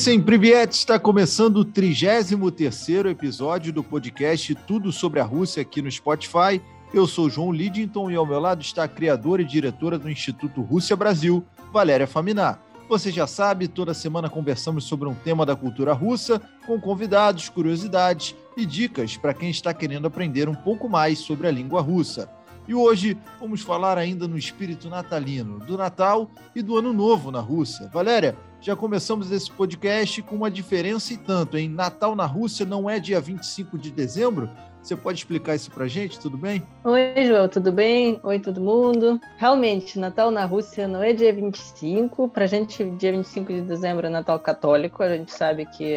Listen Privyet está começando o 33º episódio do podcast Tudo sobre a Rússia aqui no Spotify. Eu sou João Lidington e ao meu lado está a criadora e diretora do Instituto Rússia Brasil, Valéria Faminar. Você já sabe, toda semana conversamos sobre um tema da cultura russa, com convidados, curiosidades e dicas para quem está querendo aprender um pouco mais sobre a língua russa. E hoje vamos falar ainda no espírito natalino, do Natal e do Ano Novo na Rússia. Valéria, já começamos esse podcast com uma diferença e tanto, em Natal na Rússia não é dia 25 de dezembro? Você pode explicar isso pra gente, tudo bem? Oi, João, tudo bem? Oi, todo mundo. Realmente, Natal na Rússia não é dia 25. Pra gente, dia 25 de dezembro é Natal católico. A gente sabe que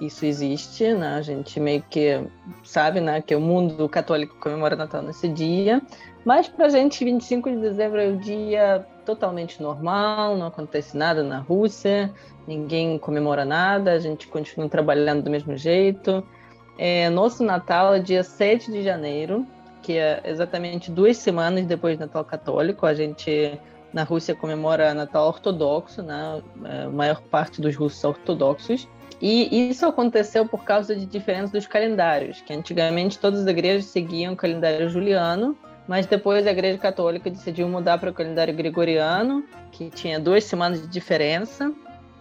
isso existe, né? A gente meio que sabe, né, que o mundo católico comemora Natal nesse dia. Mas pra gente, 25 de dezembro é o dia totalmente normal, não acontece nada na Rússia, ninguém comemora nada, a gente continua trabalhando do mesmo jeito. É, nosso Natal é dia 7 de janeiro, que é exatamente duas semanas depois do Natal Católico. A gente na Rússia comemora Natal Ortodoxo, né? É, a maior parte dos russos são ortodoxos. E isso aconteceu por causa de diferença dos calendários, que antigamente todas as igrejas seguiam o calendário juliano, mas depois a Igreja Católica decidiu mudar para o calendário gregoriano, que tinha duas semanas de diferença,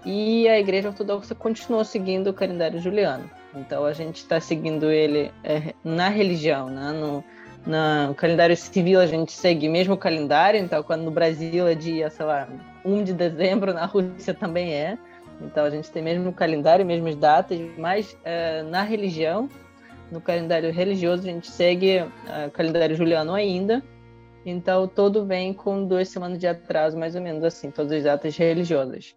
e a Igreja Ortodoxa continuou seguindo o calendário juliano. Então a gente está seguindo ele é, na religião, né? no, no calendário civil a gente segue mesmo o calendário, então quando no Brasil é dia, sei lá, 1 de dezembro, na Rússia também é. Então a gente tem mesmo o calendário, mesmas datas, mas é, na religião no calendário religioso a gente segue o uh, calendário juliano ainda. Então todo vem com duas semanas de atraso, mais ou menos assim, todas as datas religiosas.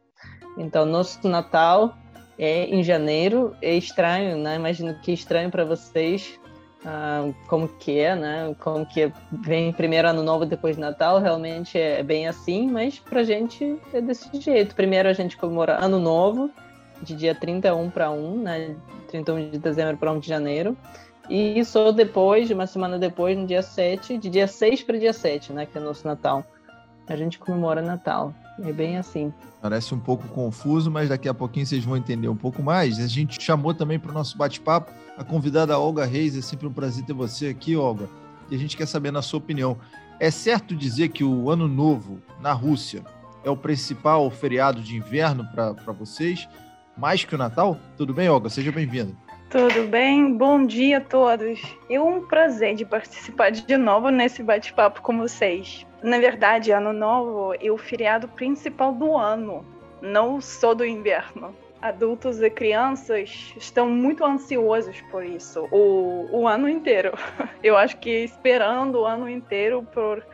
Então nosso Natal é em janeiro, é estranho, né? Imagino que é estranho para vocês uh, como que é, né? Como que vem primeiro ano novo depois de Natal, realmente é bem assim, mas pra gente é desse jeito. Primeiro a gente comemora ano novo, de dia 31 para 1, né? 31 de dezembro para 1 de janeiro. E só depois, uma semana depois, no dia 7, de dia 6 para dia 7, né? Que é nosso Natal. A gente comemora Natal. É bem assim. Parece um pouco confuso, mas daqui a pouquinho vocês vão entender um pouco mais. A gente chamou também para o nosso bate-papo a convidada Olga Reis. É sempre um prazer ter você aqui, Olga. E a gente quer saber, na sua opinião, é certo dizer que o Ano Novo na Rússia é o principal feriado de inverno para vocês? Mais que o Natal? Tudo bem, Olga? Seja bem-vinda. Tudo bem? Bom dia a todos. É um prazer de participar de novo nesse bate-papo com vocês. Na verdade, Ano Novo é o feriado principal do ano, não só do inverno. Adultos e crianças estão muito ansiosos por isso, o, o ano inteiro. Eu acho que esperando o ano inteiro por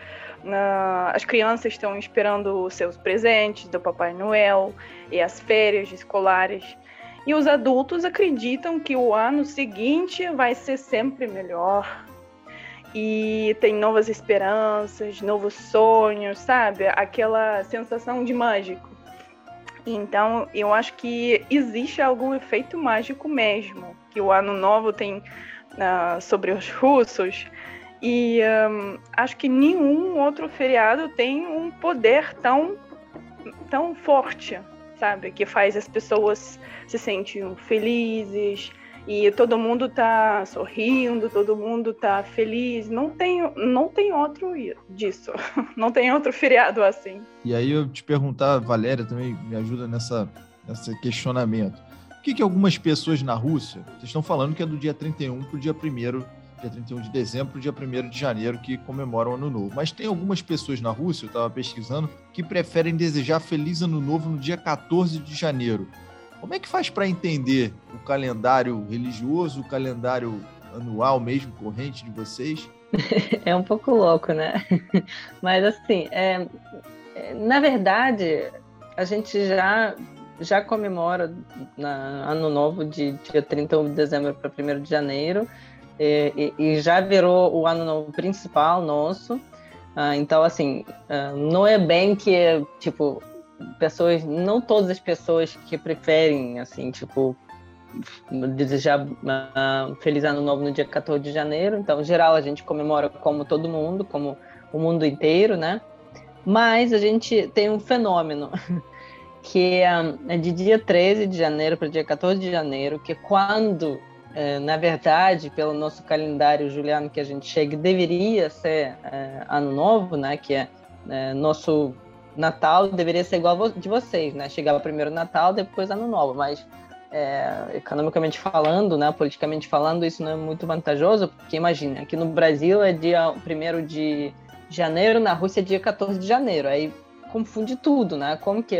Uh, as crianças estão esperando os seus presentes do Papai Noel e as férias escolares. E os adultos acreditam que o ano seguinte vai ser sempre melhor. E tem novas esperanças, novos sonhos, sabe? Aquela sensação de mágico. Então, eu acho que existe algum efeito mágico mesmo que o ano novo tem uh, sobre os russos e um, acho que nenhum outro feriado tem um poder tão, tão forte, sabe? Que faz as pessoas se sentirem felizes e todo mundo tá sorrindo, todo mundo tá feliz. Não tem, não tem outro disso. Não tem outro feriado assim. E aí eu te perguntar, Valéria também me ajuda nessa, nesse questionamento. Por que, que algumas pessoas na Rússia, vocês estão falando que é do dia 31 para o dia 1 dia 31 de dezembro, dia 1 de janeiro, que comemoram o Ano Novo. Mas tem algumas pessoas na Rússia, eu estava pesquisando, que preferem desejar Feliz Ano Novo no dia 14 de janeiro. Como é que faz para entender o calendário religioso, o calendário anual mesmo, corrente de vocês? É um pouco louco, né? Mas assim, é, é, na verdade, a gente já já comemora na, Ano Novo de dia 31 de dezembro para 1 de janeiro e, e, já virou o ano novo principal nosso. Uh, então, assim, uh, não é bem que, tipo, pessoas, não todas as pessoas que preferem, assim, tipo, desejar uh, feliz ano novo no dia 14 de janeiro. Então, em geral, a gente comemora como todo mundo, como o mundo inteiro, né? Mas a gente tem um fenômeno que é de dia 13 de janeiro para dia 14 de janeiro, que é quando, é, na verdade, pelo nosso calendário juliano que a gente chega, deveria ser é, ano novo, né? Que é, é nosso Natal deveria ser igual de vocês, né? Chegar primeiro Natal, depois Ano Novo, mas é, economicamente falando, né, politicamente falando, isso não é muito vantajoso, porque imagina, aqui no Brasil é dia 1 de janeiro, na Rússia é dia 14 de janeiro, aí confunde tudo, né? Como que,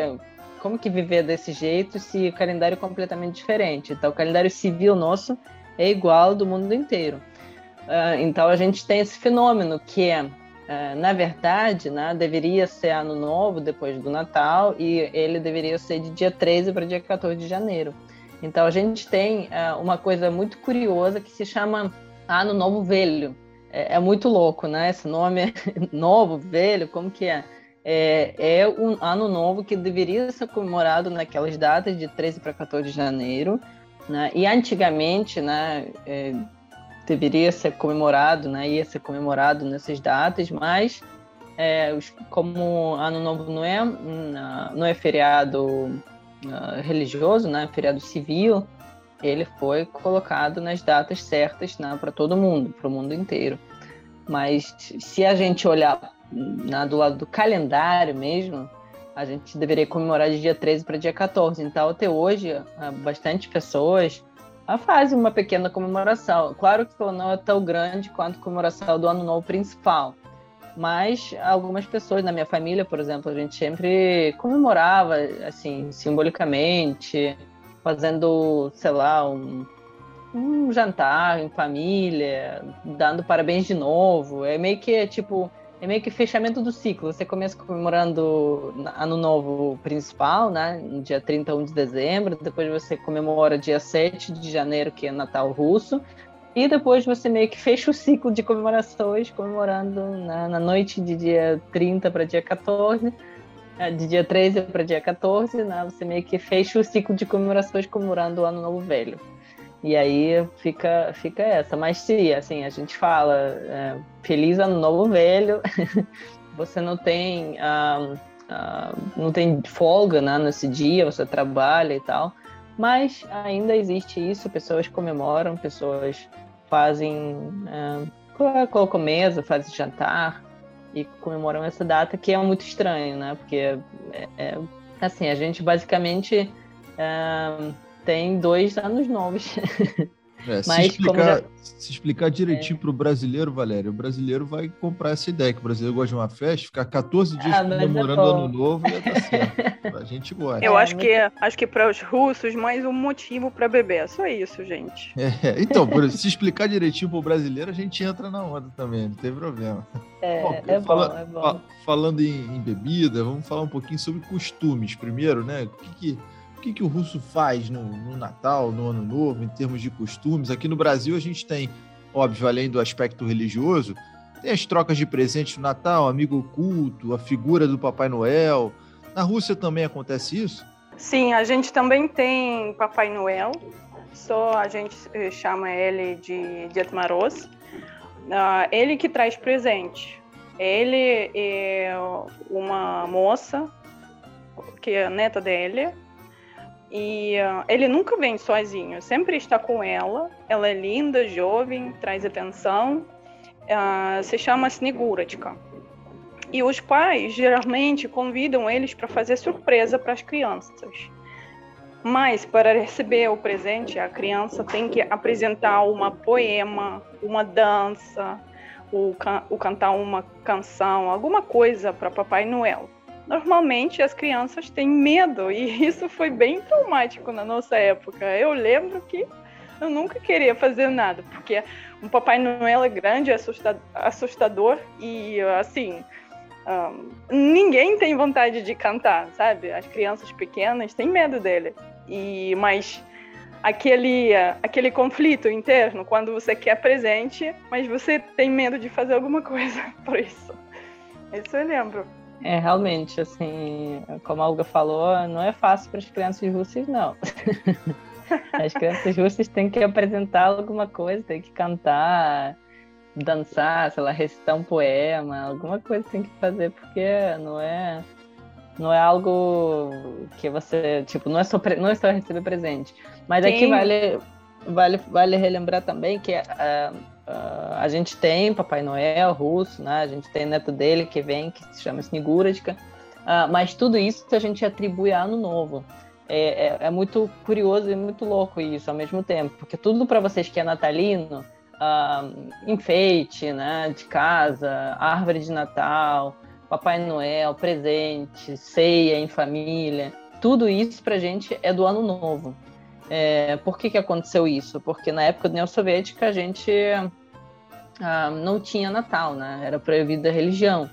como que viver desse jeito se o calendário é completamente diferente? Então, o calendário civil nosso é igual do mundo inteiro. Uh, então, a gente tem esse fenômeno que é é, na verdade, né, deveria ser ano novo depois do Natal e ele deveria ser de dia 13 para dia 14 de janeiro. Então a gente tem é, uma coisa muito curiosa que se chama Ano Novo Velho. É, é muito louco, né? Esse nome novo, velho, como que é? É? É, um ano novo que deveria ser comemorado naquelas datas de 13 para 14 de janeiro. Né? E antigamente, né, é, deveria ser comemorado, né, ia ser comemorado nessas datas, mas é, como Ano Novo não é, não é feriado uh, religioso, né, feriado civil, ele foi colocado nas datas certas né, para todo mundo, para o mundo inteiro. Mas se a gente olhar né, do lado do calendário mesmo, a gente deveria comemorar de dia 13 para dia 14. Então, até hoje, bastante pessoas fazem uma pequena comemoração. Claro que não é tão grande quanto a comemoração do Ano Novo principal, mas algumas pessoas na minha família, por exemplo, a gente sempre comemorava, assim, simbolicamente, fazendo, sei lá, um, um jantar em família, dando parabéns de novo. É meio que, tipo, é meio que fechamento do ciclo. Você começa comemorando Ano Novo principal, né? No dia 31 de dezembro, depois você comemora dia 7 de janeiro, que é Natal russo, e depois você meio que fecha o ciclo de comemorações, comemorando na, na noite de dia 30 para dia 14, é, de dia 13 para dia 14, né? Você meio que fecha o ciclo de comemorações comemorando o Ano Novo Velho. E aí fica, fica essa. Mas se assim, a gente fala é, feliz ano novo velho, você não tem, uh, uh, não tem folga né, nesse dia, você trabalha e tal. Mas ainda existe isso, pessoas comemoram, pessoas fazem, uh, colocam mesa, fazem jantar e comemoram essa data que é muito estranho, né? Porque é, é, assim, a gente basicamente uh, tem dois anos novos. É, se, explicar, já... se explicar direitinho é. para o brasileiro, Valério, o brasileiro vai comprar essa ideia, que o brasileiro gosta de uma festa, ficar 14 dias ah, comemorando é ano novo e tá certo. a gente gosta. Eu é, acho, que, acho que para os russos, mais um motivo para beber. É só isso, gente. É, então, se explicar direitinho para o brasileiro, a gente entra na onda também, não tem problema. É, bom, é, fala, bom, é bom. Falando em, em, bebida, vamos falar um pouquinho sobre costumes primeiro, né? O que, que que, que o russo faz no, no, Natal, no Ano Novo, em termos de costumes? Aqui no Brasil a gente tem, óbvio, além do aspecto religioso, tem as trocas de presentes no Natal, amigo oculto, a figura do Papai Noel. Na Rússia também acontece isso? Sim, a gente também tem Papai Noel, só a gente eh, chama ele de Maroz. Uh, ele que traz presente. Ele é uma moça, que é a neta dele, e uh, ele nunca vem sozinho, sempre está com ela. Ela é linda, jovem, traz atenção. Uh, se chama Sneguratka. E os pais geralmente convidam eles para fazer surpresa para as crianças. Mas para receber o presente, a criança tem que apresentar uma poema, uma dança, ou, can ou cantar uma canção, alguma coisa para Papai Noel normalmente as crianças têm medo e isso foi bem traumático na nossa época. Eu lembro que eu nunca queria fazer nada, porque um Papai Noel é grande, é assustador e assim. Um, ninguém tem vontade de cantar, sabe? As crianças pequenas têm medo dele. E mas aquele aquele conflito interno quando você quer presente, mas você tem medo de fazer alguma coisa por isso. Isso eu lembro. É, realmente, assim, como a Olga falou, não é fácil para as crianças russas, não. As crianças russas têm que apresentar alguma coisa, têm que cantar, dançar, sei lá, recitar um poema, alguma coisa tem que fazer, porque não é. não é algo que você, tipo, não é só, não é só receber presente. Mas Sim. aqui vale, vale, vale relembrar também que uh, uh, a gente tem Papai Noel russo, né? A gente tem neto dele que vem, que se chama Sniguradka. Uh, mas tudo isso a gente atribui a Ano Novo. É, é, é, muito curioso e muito louco isso ao mesmo tempo, porque tudo para vocês que é natalino, uh, enfeite né, de casa, árvore de Natal, Papai Noel, presente, ceia em família, tudo isso para a gente é do Ano Novo. É, por que, que aconteceu isso? Porque na época da União Soviética a gente uh, não tinha Natal, né? era proibida a religião.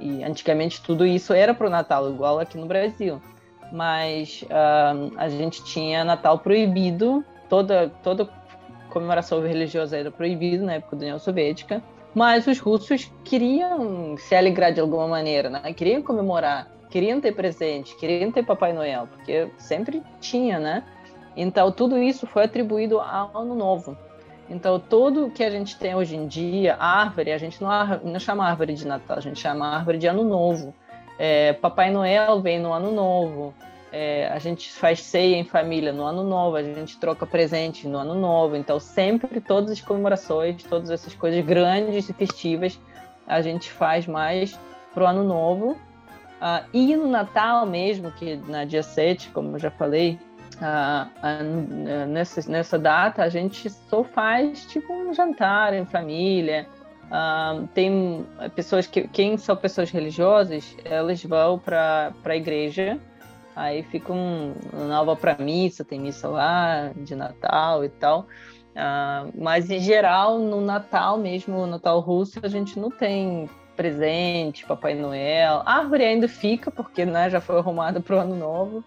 E antigamente tudo isso era para o Natal, igual aqui no Brasil. Mas uh, a gente tinha Natal proibido, toda, toda comemoração religiosa era proibida na época da União Soviética. Mas os russos queriam se alegrar de alguma maneira, né? Queriam comemorar, queriam ter presente, queriam ter Papai Noel, porque sempre tinha, né? Então tudo isso foi atribuído ao Ano Novo. Então, tudo que a gente tem hoje em dia, árvore, a gente não, não chama árvore de Natal, a gente chama árvore de Ano Novo. É, Papai Noel vem no Ano Novo. É, a gente faz ceia em família no Ano Novo, a gente troca presente no Ano Novo. Então, sempre todas as comemorações, todas essas coisas grandes e festivas, a gente faz mais para o Ano Novo. Ah, e no Natal mesmo, que na dia 7, como eu já falei, nessa, nessa data a gente só faz tipo um jantar em família. Ah, tem pessoas que, quem são pessoas religiosas, elas vão para a igreja, aí ficam nova para missa, tem missa lá de Natal e tal. mas em geral, no Natal mesmo, no Natal russo, a gente não tem presente, Papai Noel. A árvore ainda fica, porque né, já foi arrumada para o ano novo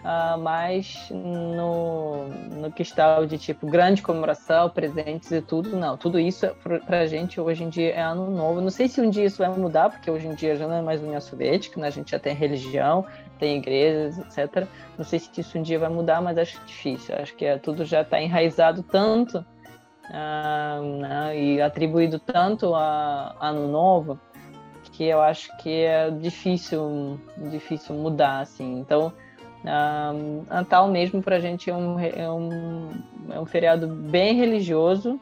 uh, mas no, no questão de tipo grande comemoração, presentes e tudo, não. Tudo isso para a gente hoje em dia é ano novo. Não sei se um dia isso vai mudar, porque hoje em dia já não é mais União Soviética, né? a gente já tem religião, tem igrejas, etc. Não sei se isso um dia vai mudar, mas acho difícil. Acho que é, tudo já está enraizado tanto uh, né? e atribuído tanto a ano novo que eu acho que é difícil difícil mudar assim então Uh, Natal mesmo para a gente é um, é, um, é um feriado bem religioso,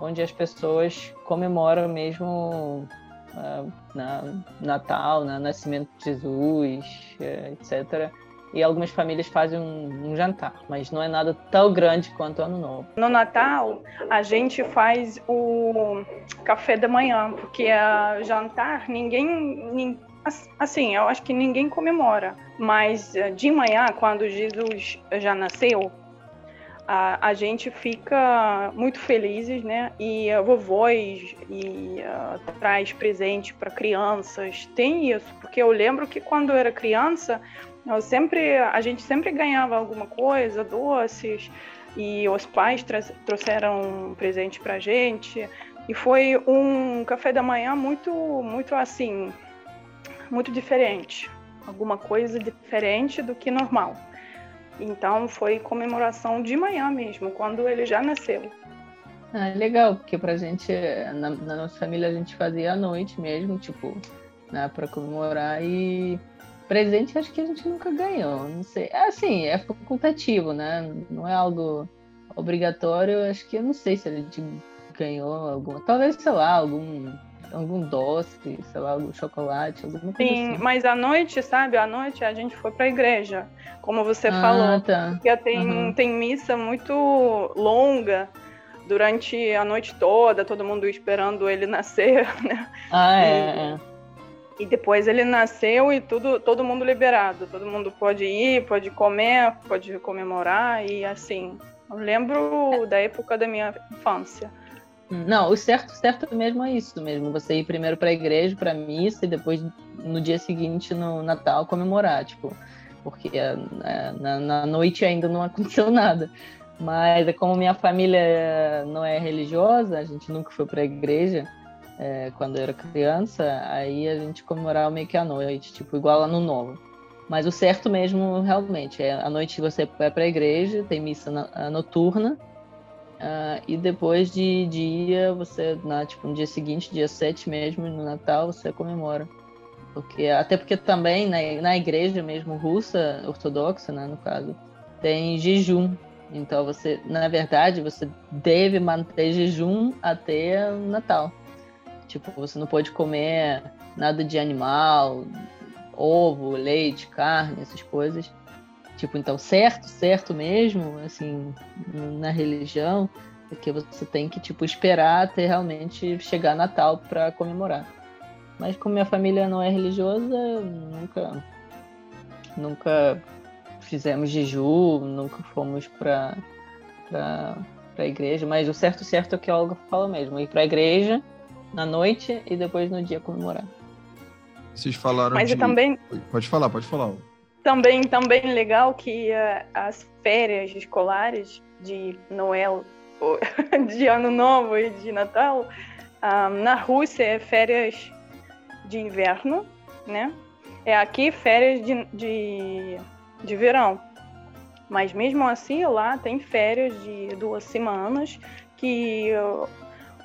onde as pessoas comemoram mesmo uh, na, Natal, né, nascimento de Jesus, uh, etc. E algumas famílias fazem um, um, jantar, mas não é nada tão grande quanto Ano Novo. No Natal, a gente faz o café da manhã, porque a jantar ninguém assim, eu acho que ninguém comemora, mas eh, de manhã, quando Jesus já nasceu, a, a gente fica muito felizes, né? E a vovós e uh, traz presente para crianças. Tem isso, porque eu lembro que quando eu era criança, eu sempre, a gente sempre ganhava alguma coisa, doces, e os pais trouxeram presente para gente. E foi um café da manhã muito, muito assim, muito diferente, alguma coisa diferente do que normal. Então foi comemoração de manhã mesmo, quando ele já nasceu. Ah, legal, porque pra gente, na, na, nossa família, a gente fazia à noite mesmo, tipo, né, pra comemorar e presente acho que a gente nunca ganhou, não sei. É assim, é facultativo, né? Não é algo obrigatório, acho que eu não sei se a gente ganhou alguma, talvez, sei lá, algum algum doce, sei lá, algum chocolate, alguma coisa Sim, assim. mas à noite, sabe? À noite a gente foi para a igreja, como você ah, falou. Tá. Porque tem, uhum. tem missa muito longa durante a noite toda, todo mundo esperando ele nascer, né? Ah, é, e, é. E depois ele nasceu e tudo, todo mundo liberado. Todo mundo pode ir, pode comer, pode comemorar e assim. Eu lembro da época da minha infância. Não, o certo, certo mesmo é isso mesmo. Você ir primeiro para a igreja, para missa e depois no dia seguinte no Natal comemorar, tipo, porque é, na, na noite ainda não aconteceu nada. Mas é como minha família não é religiosa, a gente nunca foi para a igreja é, quando eu era criança, aí a gente comemorava meio que à noite, tipo, igual ano novo. Mas o certo mesmo, realmente, é à noite você vai para a igreja, tem missa noturna, Uh, e depois de dia, você, na, tipo, no dia seguinte, dia 7 mesmo, no Natal, você comemora. Porque, até porque também na, na igreja mesmo russa, ortodoxa, né, no caso, tem jejum. Então você, na verdade, você deve manter jejum até o Natal. Tipo, você não pode comer nada de animal, ovo, leite, carne, essas coisas. Tipo, então, certo, certo mesmo, assim, na religião, é que você tem que, tipo, esperar até realmente chegar Natal para comemorar. Mas como minha família não é religiosa, nunca, nunca fizemos jejum, nunca fomos para para a igreja. Mas o certo certo é o que a Olga fala mesmo, ir para a igreja na noite e depois no dia comemorar. Vocês falaram Mas de... também Pode falar, pode falar. Também também legal que uh, as férias escolares de Noel, de Ano Novo e de Natal, um, ah, na Rússia é férias de inverno, né? É aqui férias de, de, de verão. Mas mesmo assim, lá tem férias de duas semanas que uh,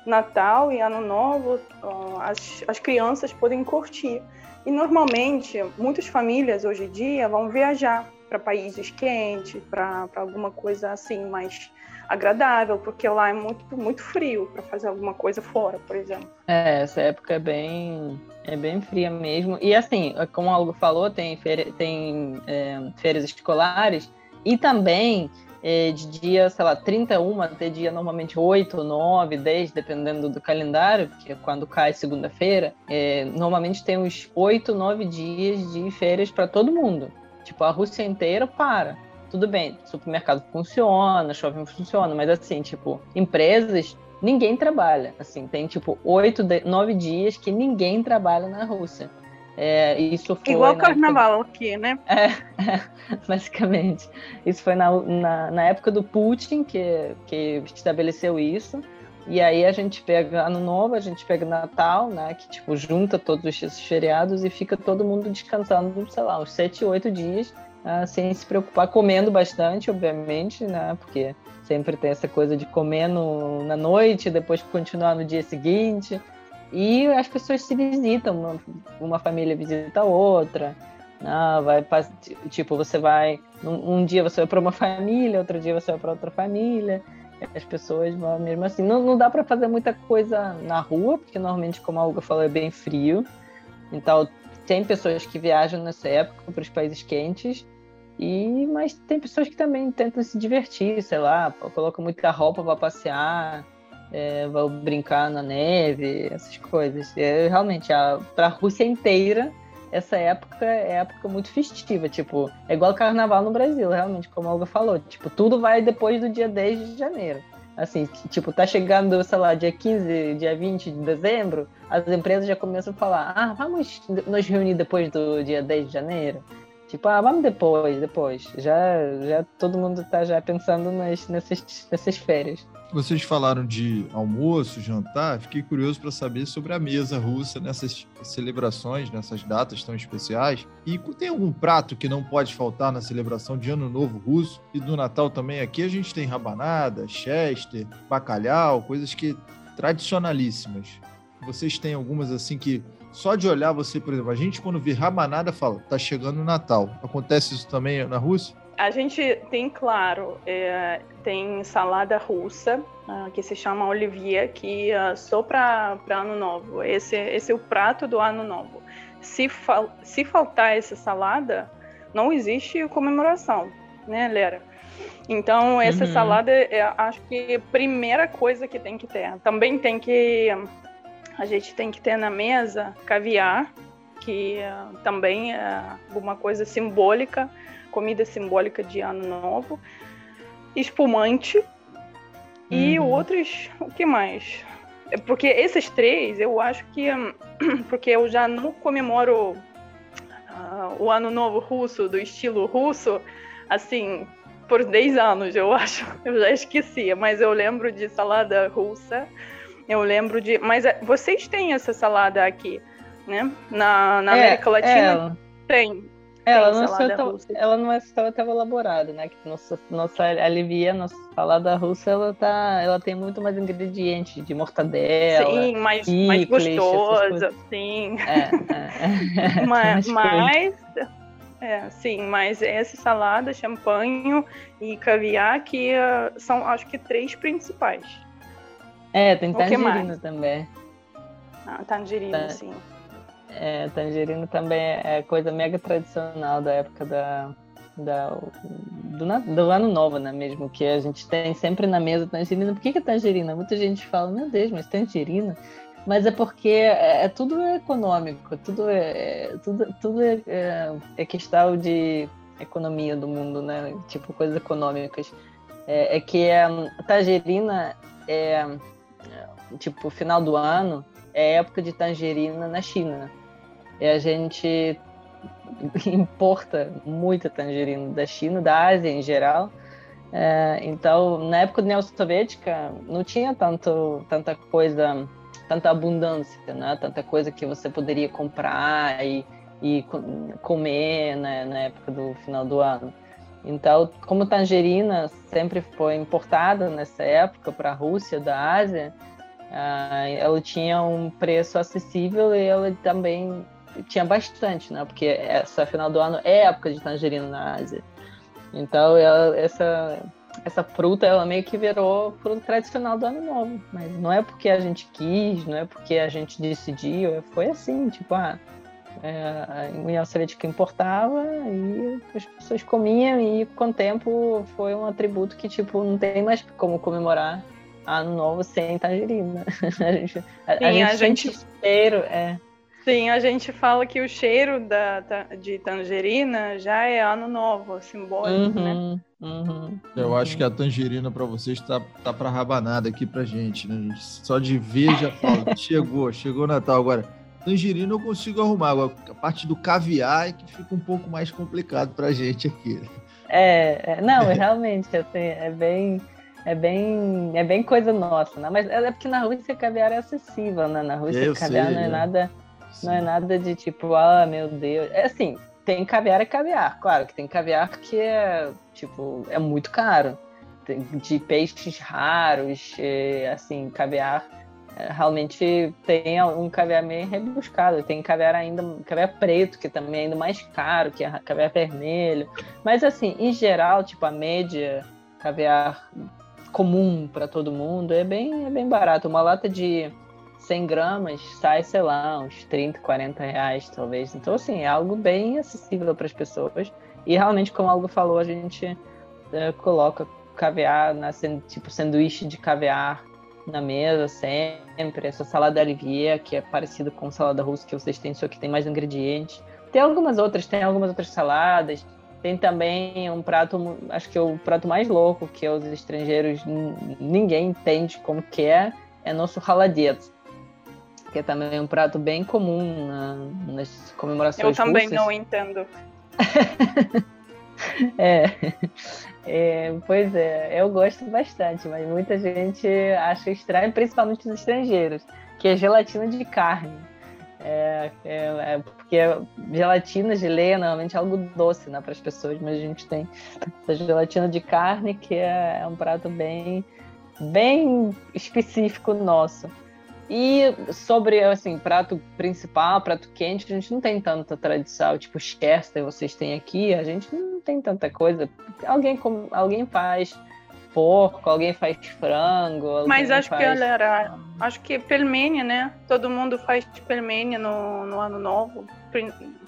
Natal e Ano Novo uh, as, as crianças podem curtir. E normalmente, muitas famílias hoje em dia vão viajar para países quentes, para alguma coisa assim mais agradável, porque lá é muito, muito frio para fazer alguma coisa fora, por exemplo. É, essa época é bem, é bem fria mesmo. E assim, como o Algo falou, tem, férias, tem é, férias escolares e também é, de dia, sei lá, 31 até dia normalmente 8, 9, 10, dependendo do calendário, porque quando cai segunda-feira, é, normalmente tem uns 8, 9 dias de férias para todo mundo. Tipo, a Rússia inteira para tudo bem, supermercado funciona, shopping funciona, mas assim, tipo, empresas, ninguém trabalha. Assim, tem tipo oito, nove dias que ninguém trabalha na Rússia. É, isso foi Igual carnaval época... aqui, né? É, é, basicamente. Isso foi na, na, na, época do Putin que, que estabeleceu isso. E aí a gente pega Ano Novo, a gente pega Natal, né? Que tipo, junta todos esses feriados e fica todo mundo descansando, sei lá, uns sete, oito dias ah, sem se preocupar, comendo bastante, obviamente, né? Porque sempre tem essa coisa de comer no, na noite, depois continuar no dia seguinte. E as pessoas se visitam, uma, família visita a outra. Ah, vai, tipo, você vai. Um, dia você vai para uma família, outro dia você vai para outra família. As pessoas mesmo assim. Não, não dá para fazer muita coisa na rua, porque normalmente, como a Olga falou, é bem frio. Então, tem pessoas que viajam nessa época para os países quentes e, mas tem pessoas que também tentam se divertir, sei lá, colocam muita roupa para passear, é, vão brincar na neve, essas coisas. É, realmente, para a Rússia inteira, essa época é época muito festiva. Tipo, é igual carnaval no Brasil, realmente, como a Olga falou. Tipo, tudo vai depois do dia 10 de janeiro. Assim, tipo, tá chegando, sei lá, dia 15, dia 20 de dezembro, as empresas já começam a falar: ah, vamos nos reunir depois do dia 10 de janeiro. Tipo, ah, vamos depois, depois. Já, já todo mundo tá já pensando nas, nessas, nessas férias. Vocês falaram de almoço, jantar. Fiquei curioso para saber sobre a mesa russa nessas celebrações, nessas datas tão especiais. E tem algum prato que não pode faltar na celebração de Ano Novo russo e do Natal também? Aqui a gente tem rabanada, chester, bacalhau, coisas que tradicionalíssimas. Vocês têm algumas assim que só de olhar você, por exemplo, a gente quando vê rabanada fala, tá chegando o Natal. Acontece isso também na Rússia? A gente tem, claro, é, tem salada russa, uh, que se chama olivier, que uh, só para ano novo. Esse, esse é o prato do ano novo. Se, fal, se faltar essa salada, não existe comemoração, né, Lera? Então, essa uhum. salada, é, acho que é a primeira coisa que tem que ter. Também tem que a gente tem que ter na mesa caviar, que uh, também é alguma coisa simbólica, comida simbólica de ano novo, espumante uhum. e outros, o que mais? É porque esses três, eu acho que porque eu já não comemoro uh, o ano novo russo do estilo russo, assim, por 10 anos, eu acho. Eu já esquecia, mas eu lembro de salada russa, eu lembro de. Mas é, vocês têm essa salada aqui, né? Na, na é, América Latina é. tem. Ela não, é tão, ela não é só tão elaborada, né? Que nossa, nossa alivia, nossa salada russa, ela tá, ela tem muito mais ingredientes de mortadela. Sim, mais, picles, mais gostosa, sim. É, é, mas, mas é, sim, mas essa salada, champanhe e caviar que uh, são, acho que três principais. É, tem tangerina também. Ah, tangerina, tá. sim. É, tangerina também é coisa mega tradicional da época da, da, do, do, ano novo, né? Mesmo que a gente tem sempre na mesa tangerina. Por que, que é tangerina? Muita gente fala, meu Deus, mas tangerina? Mas é porque é, é tudo é econômico, tudo é, é tudo, tudo é, é, é, questão de economia do mundo, né? Tipo coisas econômicas. É, é que a tangerina é tipo final do ano é época de tangerina na China. E a gente importa muita tangerina da China, da Ásia em geral. É, então, na época da União Soviética, não tinha tanto, tanta coisa, tanta abundância, né? tanta coisa que você poderia comprar e, e comer né? na época do final do ano. Então, como tangerina sempre foi importada nessa época para a Rússia da Ásia, ah, ela tinha um preço acessível e ela também tinha bastante, né? Porque essa final do ano é época de tangerina na Ásia. Então, ela, essa, essa fruta, ela meio que virou fruta tradicional do ano novo. Mas não é porque a gente quis, não é porque a gente decidiu, foi assim, tipo, ah, é, a União Soviética importava e as pessoas comiam e com o tempo foi um atributo que, tipo, não tem mais como comemorar ano novo sem tangerina. a gente, Sim, a gente, a gente... cheiro, é... Sim, a gente fala que o cheiro da, de tangerina já é ano novo, simbólico, né? uhum, né? Uhum, Eu uhum. acho que a tangerina para vocês tá, tá para rabanada aqui pra gente, né? Gente? Só de ver já fala, chegou, chegou o Natal. Agora, tangerina eu consigo arrumar. Agora, a parte do caviar é que fica um pouco mais complicado pra gente aqui. É, é não, realmente, assim, é bem é bem, é bem coisa nossa, né? Mas é porque na Rússia caviar é acessível, né? Na Rússia eu caviar sei, não é, é. nada não é nada de tipo, ah, meu Deus. É assim, tem caviar e caviar. Claro que tem caviar que é, tipo, é muito caro. De peixes raros, assim, caviar. É, realmente tem um caviar meio rebuscado. Tem caviar ainda, caviar preto, que também é ainda mais caro, que é caviar vermelho. Mas, assim, em geral, tipo, a média caviar comum para todo mundo é bem, é bem barato. Uma lata de 100 gramas sai, sei lá, uns 30, 40 reais, talvez. Então, assim, é algo bem acessível para as pessoas. E realmente, como algo falou, a gente é, coloca caviar, na, tipo sanduíche de caviar na mesa sempre. Essa salada Olivier, que é parecida com salada russa, que vocês têm, só que tem mais ingredientes. Tem algumas outras, tem algumas outras saladas. Tem também um prato, acho que é o prato mais louco, que os estrangeiros ninguém entende como que é, é nosso raladete que é também um prato bem comum na, nas comemorações Eu também russas. não entendo. é, é, pois é, eu gosto bastante, mas muita gente acha estranho, principalmente os estrangeiros, que é gelatina de carne. É, é, é porque gelatina, geleia, normalmente é algo doce né, para as pessoas, mas a gente tem essa gelatina de carne que é, é um prato bem, bem específico nosso. E sobre, assim, prato principal, prato quente, a gente não tem tanta tradição, tipo Chester vocês têm aqui, a gente não tem tanta coisa. Alguém, alguém faz porco, alguém faz frango. Mas acho faz... que, galera, acho que pelmene, né? Todo mundo faz pelmene no, no ano novo,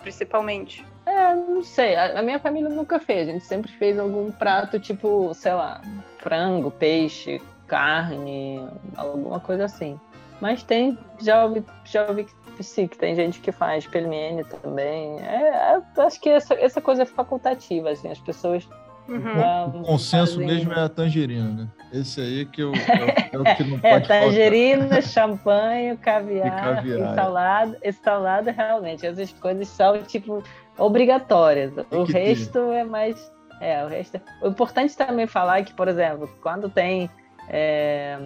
principalmente. É, não sei. A, a, minha família nunca fez. A gente sempre fez algum prato, tipo, sei lá, frango, peixe, carne, alguma coisa assim. Mas tem, já ouvi, já ouvi que sim, que tem gente que faz pelmene também. É, é, acho que essa, essa coisa é facultativa, assim, as pessoas. Uhum. o consenso fazem... mesmo é a tangerina, né? Esse aí que eu, é, é, o que não é, pode é, tangerina, champanhe, caviar, e caviar e salada. É. salada, realmente, essas coisas são, tipo, obrigatórias. o resto ter. é mais... É, o resto... O importante também falar é que, por exemplo, quando tem é,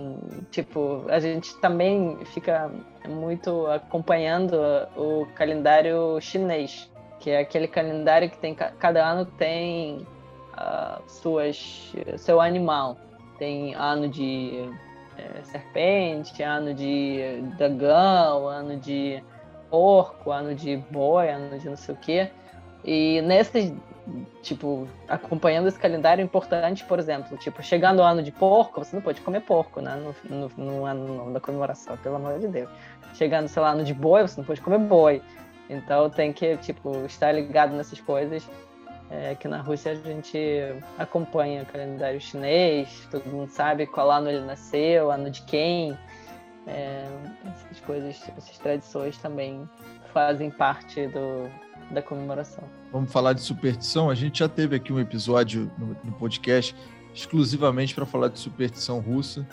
tipo, a gente também fica muito acompanhando o calendário chinês. que é aquele calendário que tem cada ano tem uh, suas seu animal. Tem ano de é, serpente, ano de dragão, ano de porco, ano de boi, ano de não sei o quê. E nesse, tipo, acompanhando esse calendário importante, por exemplo, tipo, chegando o ano de porco, você não pode comer porco, né? No, no, no ano da comemoração, pelo amor de Deus. Chegando, sei lá, ano de boi, você não pode comer boi. Então tem que, tipo, estar ligado nessas coisas. É, que na Rússia a gente acompanha o calendário chinês, todo mundo sabe qual ano ele nasceu, ano de quem. É, essas coisas, essas tradições também fazem parte do, da comemoração. Vamos falar de superstição? A gente já teve aqui um episódio no, no podcast exclusivamente para falar de superstição russa.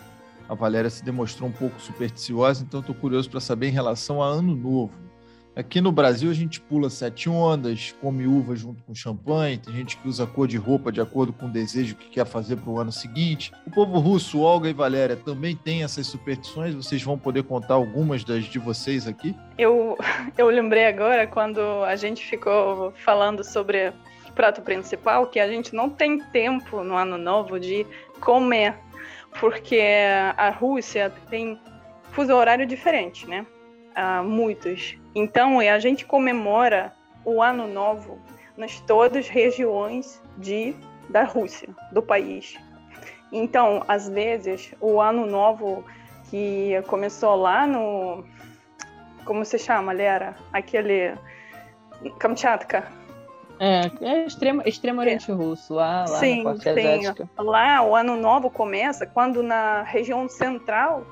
A Valéria se demonstrou um pouco supersticiosa, então estou curioso para saber em relação a Ano Novo. Aqui no Brasil a gente pula sete ondas, come uva junto com champanhe, tem gente que usa cor de roupa de acordo com o desejo que quer fazer para o ano seguinte. O povo russo, Olga e Valéria, também tem essas superstições, vocês vão poder contar algumas das de vocês aqui? Eu, eu lembrei agora quando a gente ficou falando sobre o prato principal, que a gente não tem tempo no ano novo de comer, porque a Rússia tem fuso horário diferente, né? Muitos. Então, a gente comemora o Ano Novo nas todas as regiões de, da Rússia, do país. Então, às vezes, o Ano Novo que começou lá no. Como se chama, Lera? Aquele. Kamchatka. É, é extremo, extremo Oriente é. Russo, lá, lá sim, na sim. Lá o Ano Novo começa quando na região central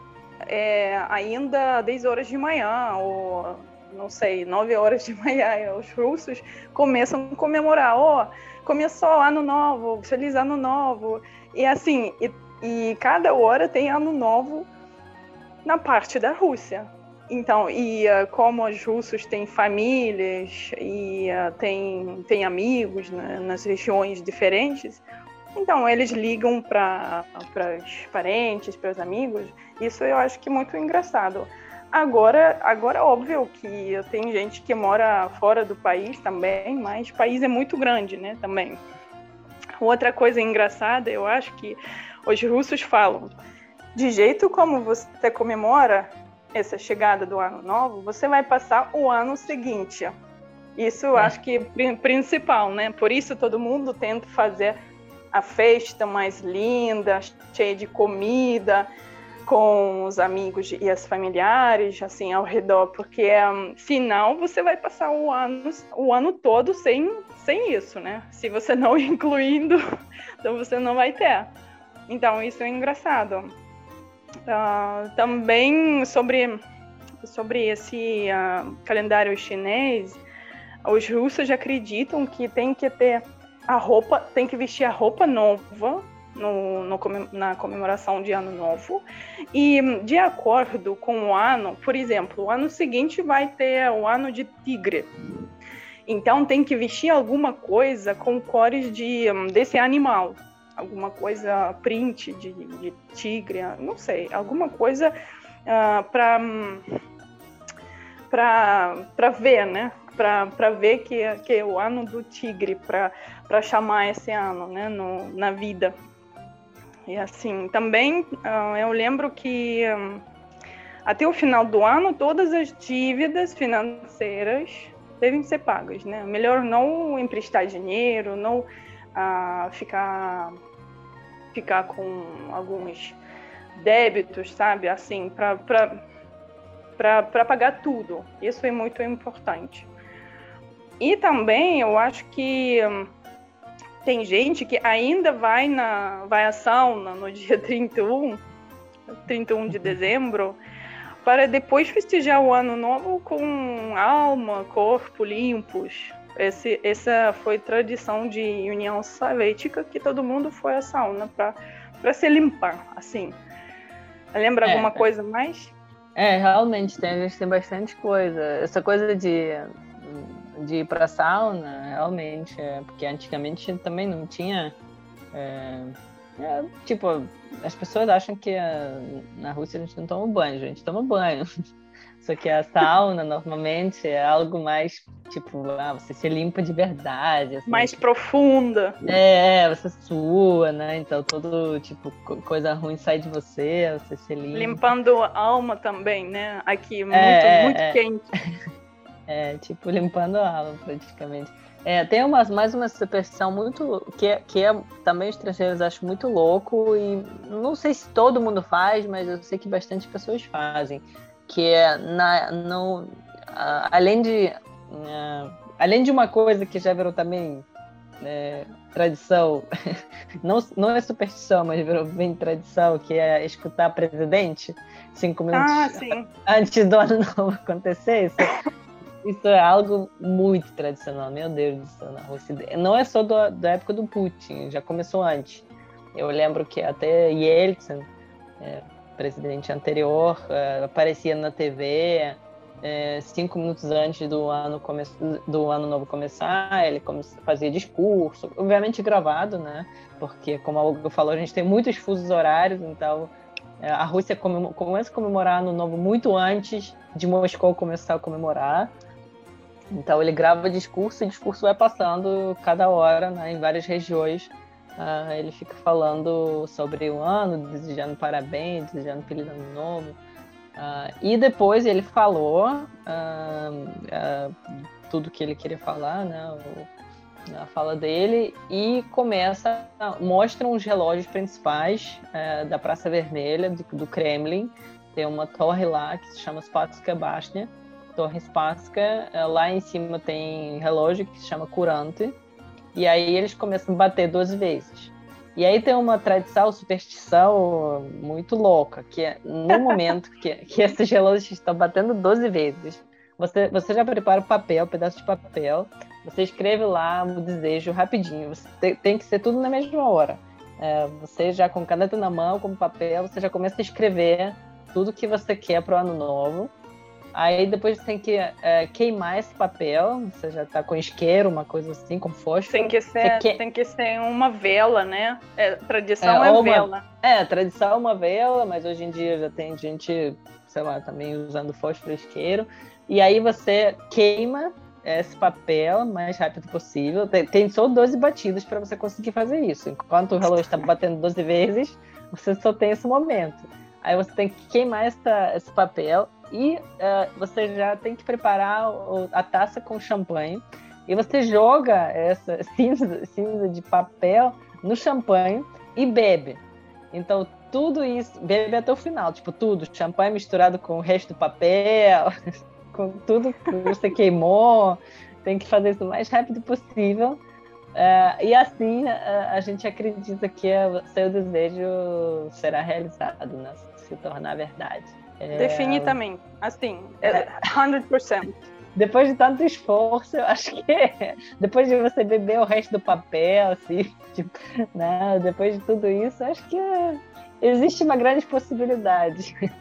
é, ainda 10 horas de manhã, ou não sei, 9 horas de manhã, os russos começam a comemorar, oh, começou ano novo, feliz ano novo. E assim, e, e cada hora tem ano novo na parte da Rússia. Então, e uh, como os russos têm famílias e uh, têm, têm amigos né, nas regiões diferentes, então, eles ligam para os parentes, para os amigos. Isso eu acho que é muito engraçado. Agora, agora óbvio que tem gente que mora fora do país também, mas o país é muito grande, né, também. Outra coisa engraçada, eu acho que os russos falam, de jeito como você comemora essa chegada do ano novo, você vai passar o ano seguinte. Isso eu é. acho que é principal, né? Por isso todo mundo tenta fazer a festa mais linda, cheia de comida, com os amigos e as familiares, assim, ao redor, porque um, final você vai passar o ano, o ano todo sem, sem isso, né? Se você não incluindo, então você não vai ter. Então, isso é engraçado. Uh, também sobre, sobre esse uh, calendário chinês, os russos acreditam que tem que ter a roupa, tem que vestir a roupa nova no, no, na comemoração de Ano Novo. E de acordo com o ano, por exemplo, o ano seguinte vai ter o ano de tigre. Então tem que vestir alguma coisa com cores de, desse animal. Alguma coisa print de, de tigre, não sei, alguma coisa uh, para para ver, né? Para ver que, que é o ano do tigre, para chamar esse ano né? No, na vida. E assim, também uh, eu lembro que um, até o final do ano todas as dívidas financeiras devem ser pagas, né? Melhor não emprestar dinheiro, não uh, ficar ficar com alguns débitos, sabe? Assim, para para pagar tudo. Isso é muito importante. E também eu acho que tem gente que ainda vai na vai à sauna no dia 31, 31 de dezembro, para depois festejar o ano novo com alma, corpo limpos. Esse, essa foi tradição de União Soviética que todo mundo foi à sauna para se limpar, assim. Lembra é, alguma coisa mais? É, realmente, tem, a gente tem bastante coisa. Essa coisa de, de ir pra sauna, realmente, é, porque antigamente também não tinha. É, é, tipo, as pessoas acham que a, na Rússia a gente não toma banho, a gente toma banho. Só que a sauna, normalmente, é algo mais, tipo, ah, você se limpa de verdade. Assim. Mais profunda. É, você sua, né? Então, todo, tipo, coisa ruim sai de você, você se limpa. Limpando a alma também, né? Aqui, muito, é, muito é. quente. É, tipo, limpando a alma, praticamente. É, tem umas, mais uma superstição muito. que, é, que é também os estrangeiros acham muito louco e não sei se todo mundo faz, mas eu sei que bastante pessoas fazem. Que é na, no, além de. Uh, além de uma coisa que já virou também é, tradição, não, não é superstição, mas virou bem tradição, que é escutar presidente cinco minutos ah, antes do ano novo acontecer. Isso, isso é algo muito tradicional, meu Deus do céu, na Rússia. Não é só do, da época do Putin, já começou antes. Eu lembro que até Yeltsin, é, presidente anterior, é, aparecia na TV é, cinco minutos antes do ano, come do ano novo começar, ele fazia discurso, obviamente gravado, né? Porque, como a Hugo falou, a gente tem muitos fusos horários, então é, a Rússia começa a comemorar ano novo muito antes de Moscou começar a comemorar. Então ele grava discurso e discurso vai passando cada hora né, em várias regiões. Uh, ele fica falando sobre o ano, desejando parabéns, desejando feliz ano novo. Uh, e depois ele falou uh, tudo que ele queria falar, né, o, a fala dele, e começa, mostram os relógios principais eh, da Praça Vermelha, do, do, Kremlin. Tem uma torre lá que se chama Spatska Bashня, Torre Spasca. Eh, lá em cima tem relógio que se chama Curante. E aí eles começam a bater 12 vezes. E aí tem uma tradição, superstição muito louca, que é no momento que, que esses relógios estão batendo 12 vezes, você, você já prepara o papel, pedaço de papel, você escreve lá o desejo rapidinho, você tem, tem que ser tudo na mesma hora. É, você já com caneta na mão, com papel, você já começa a escrever tudo que você quer para o ano novo. Aí depois tem que é, queimar esse papel, você já tá com isqueiro, uma coisa assim, com fósforo. Tem que ser, que... tem que ser uma vela, né? É, tradição é, é uma... vela. É, tradição é uma vela, mas hoje em dia já tem gente, sei lá, também usando fósforo e isqueiro. E aí você queima esse papel o mais rápido possível. Tem, tem só 12 batidas para você conseguir fazer isso. Enquanto o relógio está batendo 12 vezes, você só tem esse momento. Aí você tem que queimar essa, esse papel e uh, você já tem que preparar o, a taça com champanhe. E você joga essa cinza, cinza de papel no champanhe e bebe. Então, tudo isso, bebe até o final, tipo, tudo, champanhe misturado com o resto do papel, com tudo que você queimou, tem que fazer isso o mais rápido possível. Uh, e assim, uh, a gente acredita que o seu desejo será realizado, né? se tornar verdade. É... Definitivamente. Assim, é 100%. Depois de tanto esforço, eu acho que depois de você beber o resto do papel, assim, tipo, né? depois de tudo isso, acho que existe uma grande possibilidade.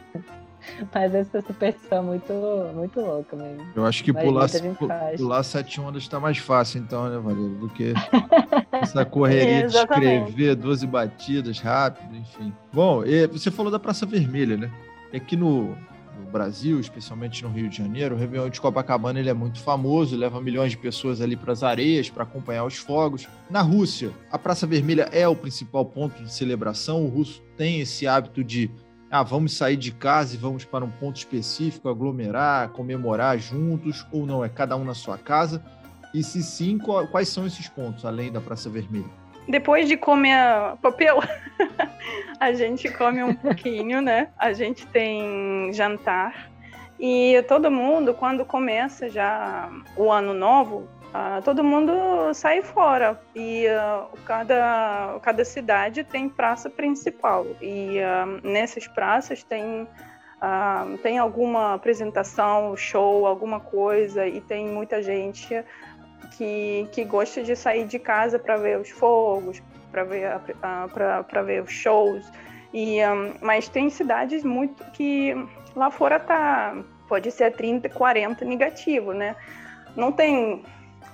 Mas essa superstição é muito, muito louca mesmo. Eu acho que pular, pular sete ondas está mais fácil, então, né, Maria? Do que essa correria de escrever 12 batidas rápido, enfim. Bom, você falou da Praça Vermelha, né? Aqui no, no Brasil, especialmente no Rio de Janeiro, o Réveillon de Copacabana ele é muito famoso, leva milhões de pessoas ali para as areias para acompanhar os fogos. Na Rússia, a Praça Vermelha é o principal ponto de celebração. O russo tem esse hábito de ah, vamos sair de casa e vamos para um ponto específico, aglomerar, comemorar juntos, ou não, é cada um na sua casa? E se sim, quais são esses pontos, além da Praça Vermelha? Depois de comer papel, a gente come um pouquinho, né? A gente tem jantar. E todo mundo, quando começa já o ano novo, Uh, todo mundo sai fora e uh, cada, cada cidade tem praça principal e uh, nessas praças tem tem alguma apresentação, show, alguma coisa e tem muita gente que, que gosta de sair de casa para ver os fogos, para ver para ver os shows e um, mas tem cidades muito que lá fora tá pode ser 30, 40 negativo, né? Não tem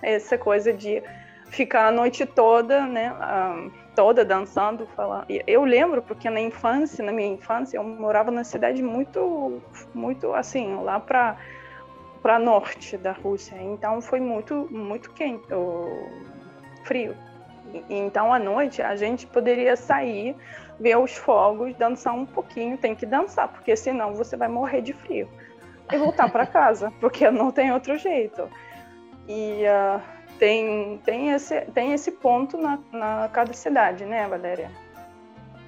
essa coisa de ficar a noite toda, né? Um, toda dançando, falando. Eu lembro porque na infância, na minha infância, eu morava na cidade muito, muito assim, lá para para norte da Rússia. Então foi muito, muito quente, frio. Então à noite a gente poderia sair, ver os fogos, dançar um pouquinho. Tem que dançar, porque senão você vai morrer de frio e voltar para casa, porque não tem outro jeito. E uh, tem, tem, esse, tem esse ponto na, na cada cidade, né, Valéria?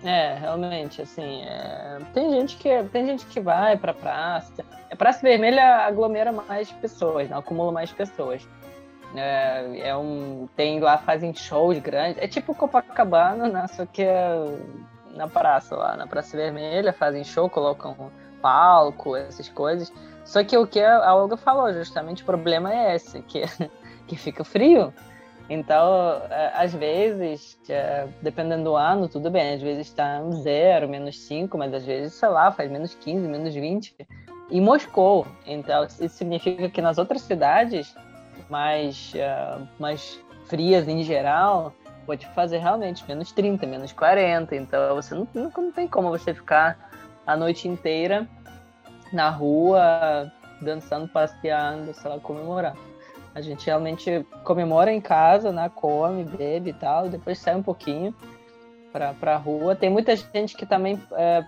É, realmente, assim, é... tem gente que tem gente que vai para praça. A Praça Vermelha aglomera mais pessoas, né? acumula mais pessoas. É, é, um, tem lá fazem shows grandes. É tipo Copacabana, né? Só que é na praça lá, na Praça Vermelha, fazem show, colocam palco, essas coisas. Só que o que a Olga falou, justamente o problema é esse, que, que fica frio. Então, é, às vezes, é, dependendo do ano, tudo bem, às vezes está zero, menos 5, mas às vezes, sei lá, faz menos 15, menos 20. E Moscou. Então, isso significa que nas outras cidades mais, uh, mais frias em geral, pode fazer realmente menos 30, menos 40. Então, você não, não, não tem como você ficar a noite inteira na rua, dançando, passeando, sei lá, comemorar. A gente realmente comemora em casa, né? Come, bebe e tal, depois sai um pouquinho para a rua. Tem muita gente que também é,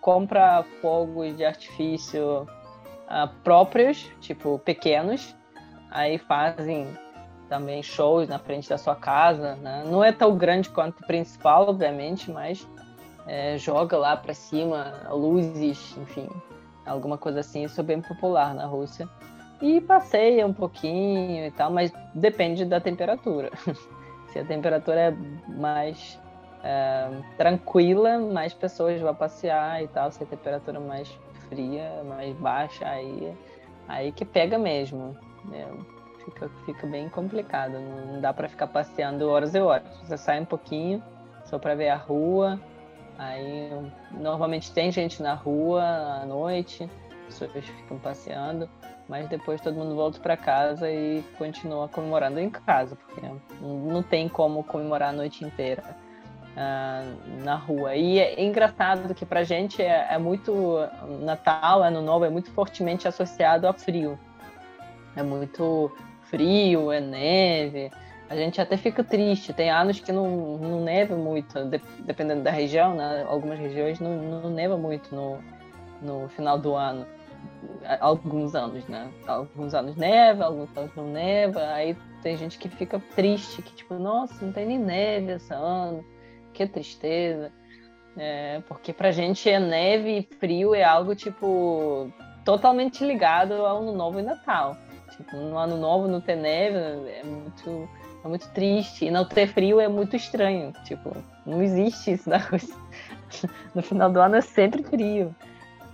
compra fogos de artifício uh, próprios, tipo pequenos, aí fazem também shows na frente da sua casa. Né? Não é tão grande quanto o principal, obviamente, mas é, joga lá para cima luzes, enfim, alguma coisa assim. Isso é bem popular na Rússia e passeia um pouquinho e tal, mas depende da temperatura. Se a temperatura é mais é, tranquila, mais pessoas vão passear e tal. Se a temperatura é mais fria, mais baixa, aí, aí que pega mesmo. Né? Fica, fica bem complicado. Não dá para ficar passeando horas e horas. Você sai um pouquinho só para ver a rua. Aí normalmente tem gente na rua à noite, pessoas ficam passeando mas depois todo mundo volta para casa e continua comemorando em casa, porque não tem como comemorar a noite inteira uh, na rua. E é engraçado que para gente é, é, muito Natal, Ano Novo é muito fortemente associado a frio. É muito frio, é neve. A gente até fica triste. Tem anos que não, não neva muito, dependendo da região, né? Algumas regiões não, não neva muito no, no final do ano alguns anos, né? Alguns anos neva, alguns anos não neva, aí tem gente que fica triste, que tipo, nossa, não tem nem neve esse ano, que tristeza. É, porque pra gente é neve e frio é algo, tipo, totalmente ligado ao Ano Novo e Natal. Tipo, no Ano Novo não ter neve é muito, é muito triste. E não ter frio é muito estranho. Tipo, não existe isso na Rússia. No final do ano é sempre frio.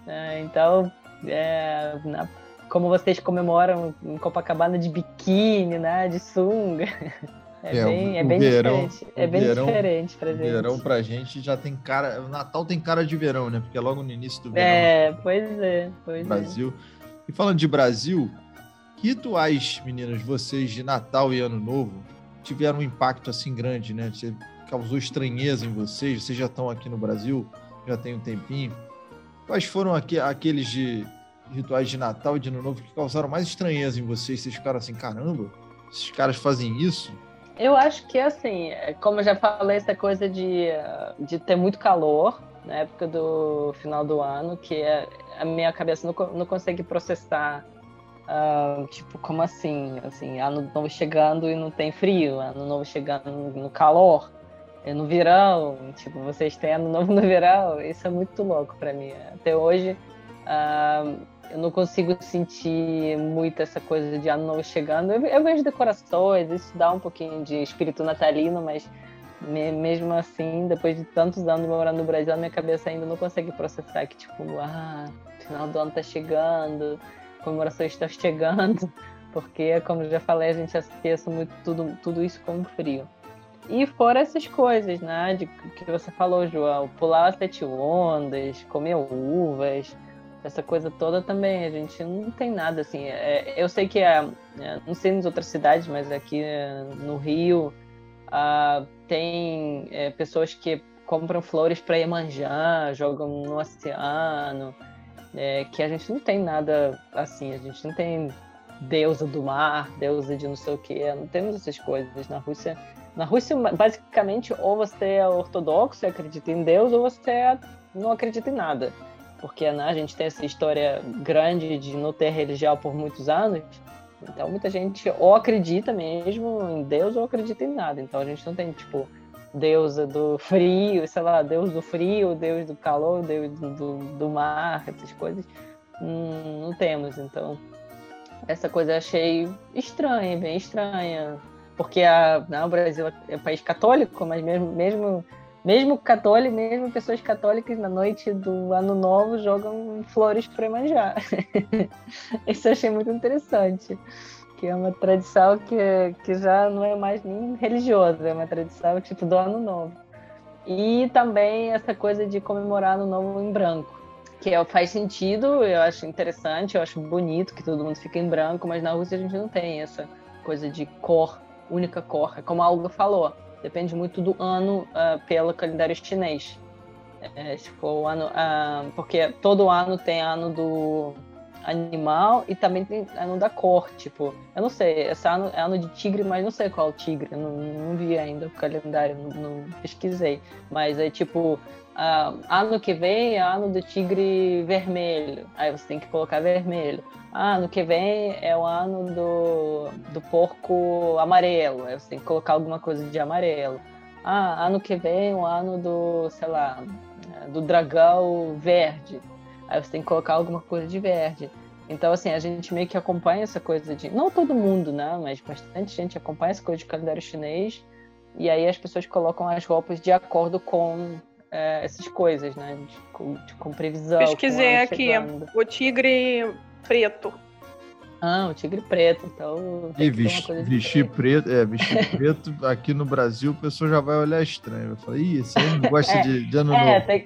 É, então, é, na, como vocês comemoram em Copacabana de biquíni, né? De sunga. É, é bem, o, é bem verão, diferente. É bem verão, diferente pra gente. Verão pra gente já tem cara. O Natal tem cara de verão, né? Porque é logo no início do verão. É, pois é, pois é. Brasil. É. E falando de Brasil, que rituais, meninas, vocês de Natal e Ano Novo tiveram um impacto assim grande, né? Você causou estranheza em vocês? Vocês já estão aqui no Brasil, já tem um tempinho. Quais foram aqu aqueles de rituais de Natal e de Ano Novo que causaram mais estranheza em vocês? Vocês ficaram assim, caramba, esses caras fazem isso? Eu acho que, assim, é, como eu já falei, essa coisa de, de ter muito calor na época do final do ano, que é, a minha cabeça não, não consegue processar. Uh, tipo, como assim? Assim, ano novo chegando e não tem frio, ano novo chegando no calor. É no verão, tipo, vocês têm ano novo no verão, isso é muito louco para mim. Até hoje, uh, eu não consigo sentir muito essa coisa de ano novo chegando. Eu, eu, vejo decorações, isso dá um pouquinho de espírito natalino, mas me, mesmo assim, depois de tantos anos morando no Brasil, a minha cabeça ainda não consegue processar que, tipo, ah, final do ano tá chegando, comemorações estão chegando, porque, como já falei, a gente associa muito tudo, tudo isso com frio. E fora essas coisas, né? De que você falou, João, pular as sete ondas, comer uvas, essa coisa toda também, a gente não tem nada assim. É, eu sei que, é, é, não sei nas outras cidades, mas aqui é, no Rio ah, tem é, pessoas que compram flores para Iemanjá, jogam no oceano, é, que a gente não tem nada assim, a gente não tem deusa do mar, deusa de não sei o que, não temos essas coisas. Na Rússia, na Rússia basicamente, ou você é ortodoxo e acredita em Deus, ou você não acredita em nada porque né, a gente tem essa história grande de não ter religião por muitos anos. Então muita gente ou acredita mesmo em Deus ou acredita em nada. Então a gente não tem tipo deusa do frio, sei lá, deus do frio, deus do calor, deus do, do, do mar, essas coisas. Hum, não temos. Então essa coisa eu achei estranha, bem estranha. Porque a, né, o Brasil é um país católico, mas mesmo, mesmo mesmo católicos, mesmo pessoas católicas na noite do Ano Novo jogam flores para manjar. Isso eu achei muito interessante, que é uma tradição que, que já não é mais nem religiosa, é uma tradição tipo do Ano Novo. E também essa coisa de comemorar Ano Novo em branco, que é, faz sentido, eu acho interessante, eu acho bonito que todo mundo fica em branco, mas na Rússia a gente não tem essa coisa de cor, única cor, é como a falou depende muito do ano uh, pelo calendário chinês. É, se for o ano, uh, porque todo ano tem ano do animal e também tem ano da cor, tipo, eu não sei, esse ano é ano de tigre, mas não sei qual tigre, não, não vi ainda o calendário, não, não pesquisei, mas é tipo, uh, ano que vem é ano do tigre vermelho, aí você tem que colocar vermelho. Ah, ano que vem é o ano do, do porco amarelo, aí você tem que colocar alguma coisa de amarelo. Ah, ano que vem é o ano do, sei lá, do dragão verde, aí você tem que colocar alguma coisa de verde. Então, assim, a gente meio que acompanha essa coisa de. Não todo mundo, né? Mas bastante gente acompanha essa coisa de calendário chinês. E aí as pessoas colocam as roupas de acordo com é, essas coisas, né? De, com, de, com previsão. Pesquisei com aqui, o tigre preto. Ah, o tigre preto, então. E vestir, vestir preto, é, vestir preto aqui no Brasil, o pessoal já vai olhar estranho. Vai falar, ih, esse aí não gosta é, de, de ano é, novo. Tem,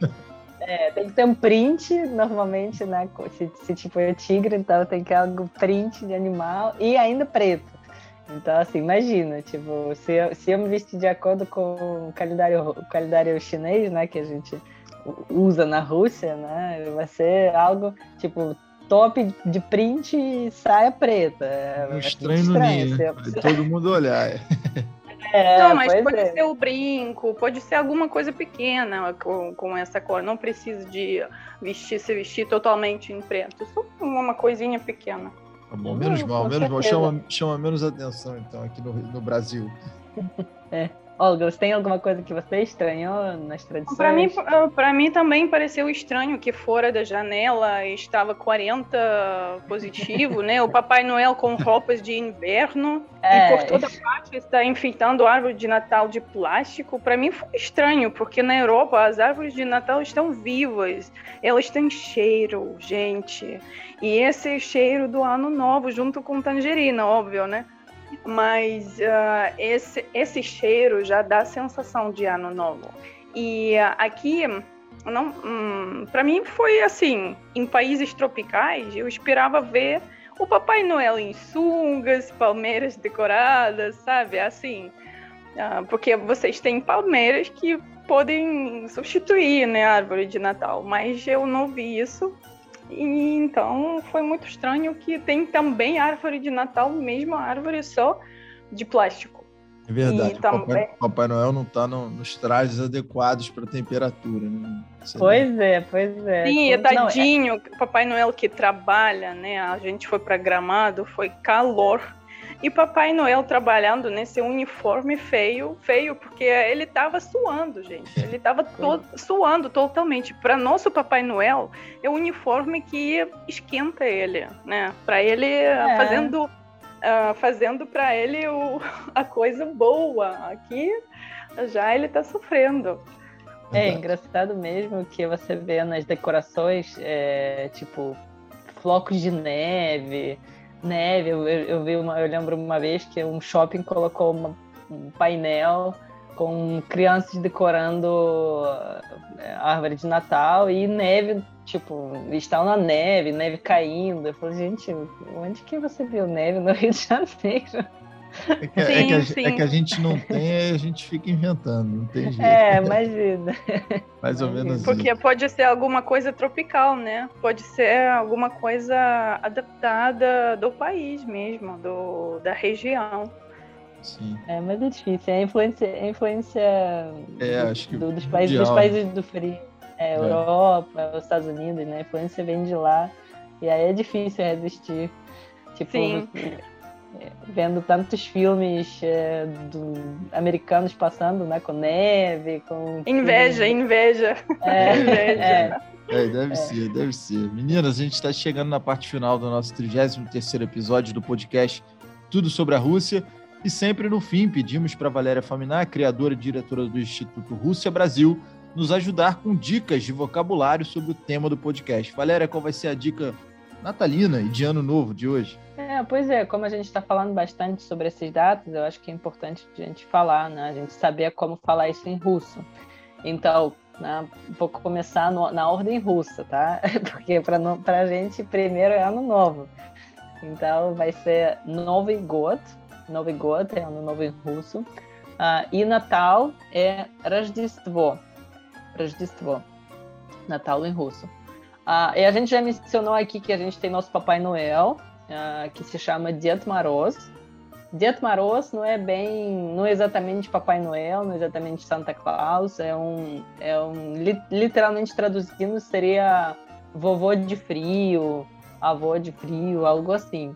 é, tem que ter um print, normalmente, né? Se, se tipo é tigre, então tem que ter algo print de animal e ainda preto. Então, assim, imagina, tipo, se eu, se eu me vestir de acordo com o calendário, o calendário chinês, né, que a gente usa na Rússia, né, vai ser algo, tipo, top de print e saia preta. É, um estranho no ninho, né? todo mundo olhar. É, não, mas pode é. ser o brinco, pode ser alguma coisa pequena com, com essa cor. Não precisa de vestir, se vestir totalmente em preto. Só uma coisinha pequena. Tá bom, menos mal, menos mal. Chama, chama menos atenção, então, aqui no, no Brasil. É. Olga, você tem alguma coisa que você estranhou nas tradições? Para mim, para mim também pareceu estranho que fora da janela estava 40 positivo, né? O Papai Noel com roupas de inverno é. e por toda parte está enfeitando árvore de Natal de plástico. Para mim foi estranho, porque na Europa as árvores de Natal estão vivas, elas têm cheiro, gente. E esse cheiro do ano novo junto com tangerina, óbvio, né? Mas uh, esse, esse cheiro já dá sensação de ano novo. E uh, aqui, não, um, para mim foi assim, em países tropicais, eu esperava ver o Papai Noel em sungas, palmeiras decoradas, sabe? Assim, uh, porque vocês têm palmeiras que podem substituir né, a árvore de Natal, mas eu não vi isso e então foi muito estranho que tem também árvore de Natal, mesmo árvore só de plástico. É verdade, o Papai, Papai, Noel não está no, nos trajes adequados para a temperatura. Né? Pois é, pois é. Sim, é tadinho, não, é... Papai Noel que trabalha, né? A gente foi para Gramado, foi calor e Papai Noel trabalhando nesse uniforme feio, feio, porque ele tava suando, gente. Ele tava to suando totalmente. Para nosso Papai Noel, é o uniforme que esquenta ele, né? Para ele é. fazendo uh, fazendo para ele o, a coisa boa. Aqui já ele tá sofrendo. É engraçado mesmo que você vê nas decorações, é, tipo, flocos de neve, neve. Eu, eu, vi uma, eu lembro uma vez que um shopping colocou uma, um painel com crianças decorando eh, árvore de Natal e neve tipo, estão na neve, neve caindo. Eu falei, gente, onde que você viu neve no Rio de Janeiro? É que, sim, é, que a, é que, a, gente não tem, a gente fica inventando, não tem jeito. É, imagina. Mais ou menos Porque isso. pode ser alguma coisa tropical, né? Pode ser alguma coisa adaptada do país mesmo, do, da região. Sim. É, mas é difícil. É a influência, a influência é, acho que do, dos, países, dos países do frio. É, é. Europa, os Estados Unidos, né? A influência vem de lá. E aí é difícil resistir. Tipo, Sim. É, vendo tantos filmes é, do, americanos passando, né? Com neve, com. Inveja, inveja. É, inveja. É. É, deve é. ser, deve ser. Meninas, a gente está chegando na parte final do nosso 33 episódio do podcast Tudo sobre a Rússia. E sempre no fim pedimos para Valéria Faminar, criadora e diretora do Instituto Rússia Brasil, nos ajudar com dicas de vocabulário sobre o tema do podcast. Valéria, qual vai ser a dica natalina e de ano novo de hoje? É, pois é, como a gente está falando bastante sobre esses datas, eu acho que é importante a gente falar, né? A gente saber como falar isso em russo. Então, né, vou começar no, na ordem russa, tá? Porque para a gente, primeiro é ano novo. Então, vai ser Nový God, Новый год, é ano novo em russo. Uh, e Natal é Рождество. Rождество. Natal em russo. Uh, e a gente já mencionou aqui que a gente tem nosso Papai Noel, uh, que se chama Ded Maroz. Maroz não é bem, não é exatamente Papai Noel, não é exatamente Santa Claus, é um, é um literalmente traduzindo seria vovô de frio, avô de frio, algo assim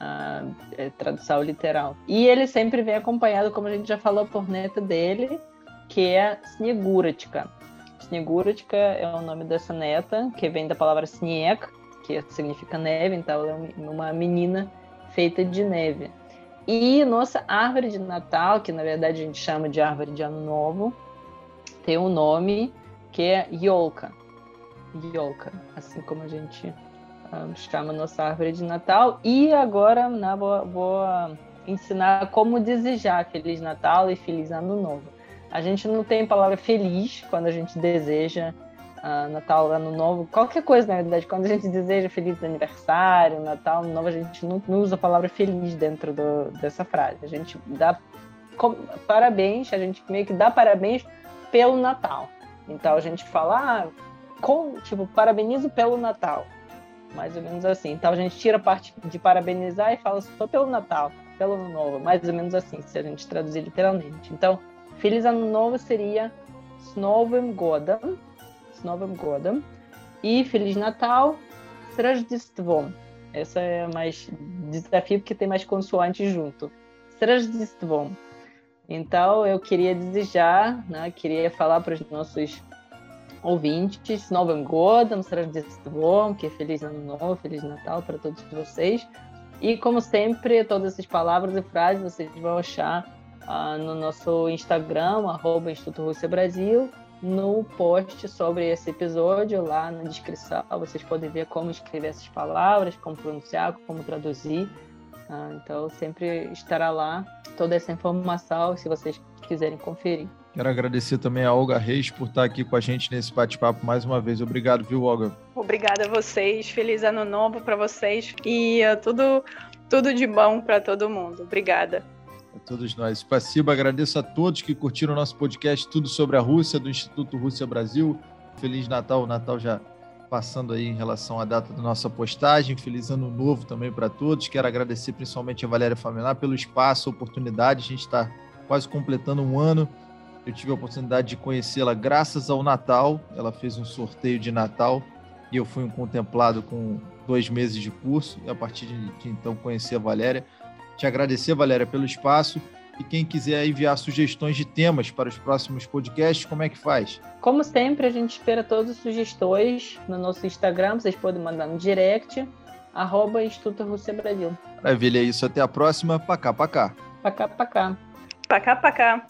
a é, tradução literal. E ele sempre vem acompanhado, como a gente já falou, por neta dele, que é Sneguratica. Sneguratica é o nome dessa neta, que vem da palavra Sneg, que significa neve, então ela é uma menina feita de neve. E nossa árvore de Natal, que na verdade a gente chama de árvore de Ano Novo, tem um nome que é Yolka. Yolka, assim como a gente chama nossa árvore de Natal. E agora né, vou, vou ensinar como desejar Feliz Natal e Feliz Ano Novo. A gente não tem palavra feliz quando a gente deseja uh, Natal, Ano Novo, qualquer coisa, na verdade. Quando a gente deseja Feliz Aniversário, Natal, Ano Novo, a gente não, não usa a palavra feliz dentro do, dessa frase. A gente dá com, parabéns, a gente meio que dá parabéns pelo Natal. Então a gente fala, ah, com, tipo, parabenizo pelo Natal mais ou menos assim. Então a gente tira a parte de parabenizar e fala só pelo Natal, pelo Ano Novo, mais ou menos assim, se a gente traduzir literalmente. Então, Feliz Ano Novo seria S Godam, S Novim Godam, e Feliz Natal, Srajdistvom. Essa é mais desafio porque tem mais consoantes junto. Srajdistvom. Então, eu queria desejar, né, queria falar para os nossos ouvintes, Novem Godam, Srazdestvom, que é Feliz Ano Novo, Feliz Natal para todos vocês. E, como sempre, todas essas palavras e frases vocês vão achar uh, no nosso Instagram, arroba Instituto Rússia Brasil, no post sobre esse episódio, lá na descrição. Vocês podem ver como escrever essas palavras, como pronunciar, como traduzir. Uh, então, sempre estará lá toda essa informação, se vocês quiserem conferir. Quero agradecer também a Olga Reis por estar aqui com a gente nesse bate-papo mais uma vez. Obrigado, viu, Olga? Obrigada a vocês. Feliz ano novo para vocês e uh, tudo, tudo de bom para todo mundo. Obrigada. A todos nós. Spasiba, agradeço a todos que curtiram o nosso podcast Tudo sobre a Rússia, do Instituto Rússia Brasil. Feliz Natal, o Natal já passando aí em relação à data da nossa postagem. Feliz ano novo também para todos. Quero agradecer principalmente a Valéria Faminar pelo espaço, oportunidade. A gente está quase completando um ano eu tive a oportunidade de conhecê-la graças ao Natal. Ela fez um sorteio de Natal e eu fui um contemplado com dois meses de curso. E a partir de, de então conheci a Valéria. Te agradecer, Valéria, pelo espaço. E quem quiser enviar sugestões de temas para os próximos podcasts, como é que faz? Como sempre, a gente espera todas as sugestões no nosso Instagram. Vocês podem mandar no direct, arroba Instituto Rússia Brasil. Maravilha, é isso. Até a próxima. Pacá, pacá. Pacá, pacá. Pacá, pacá.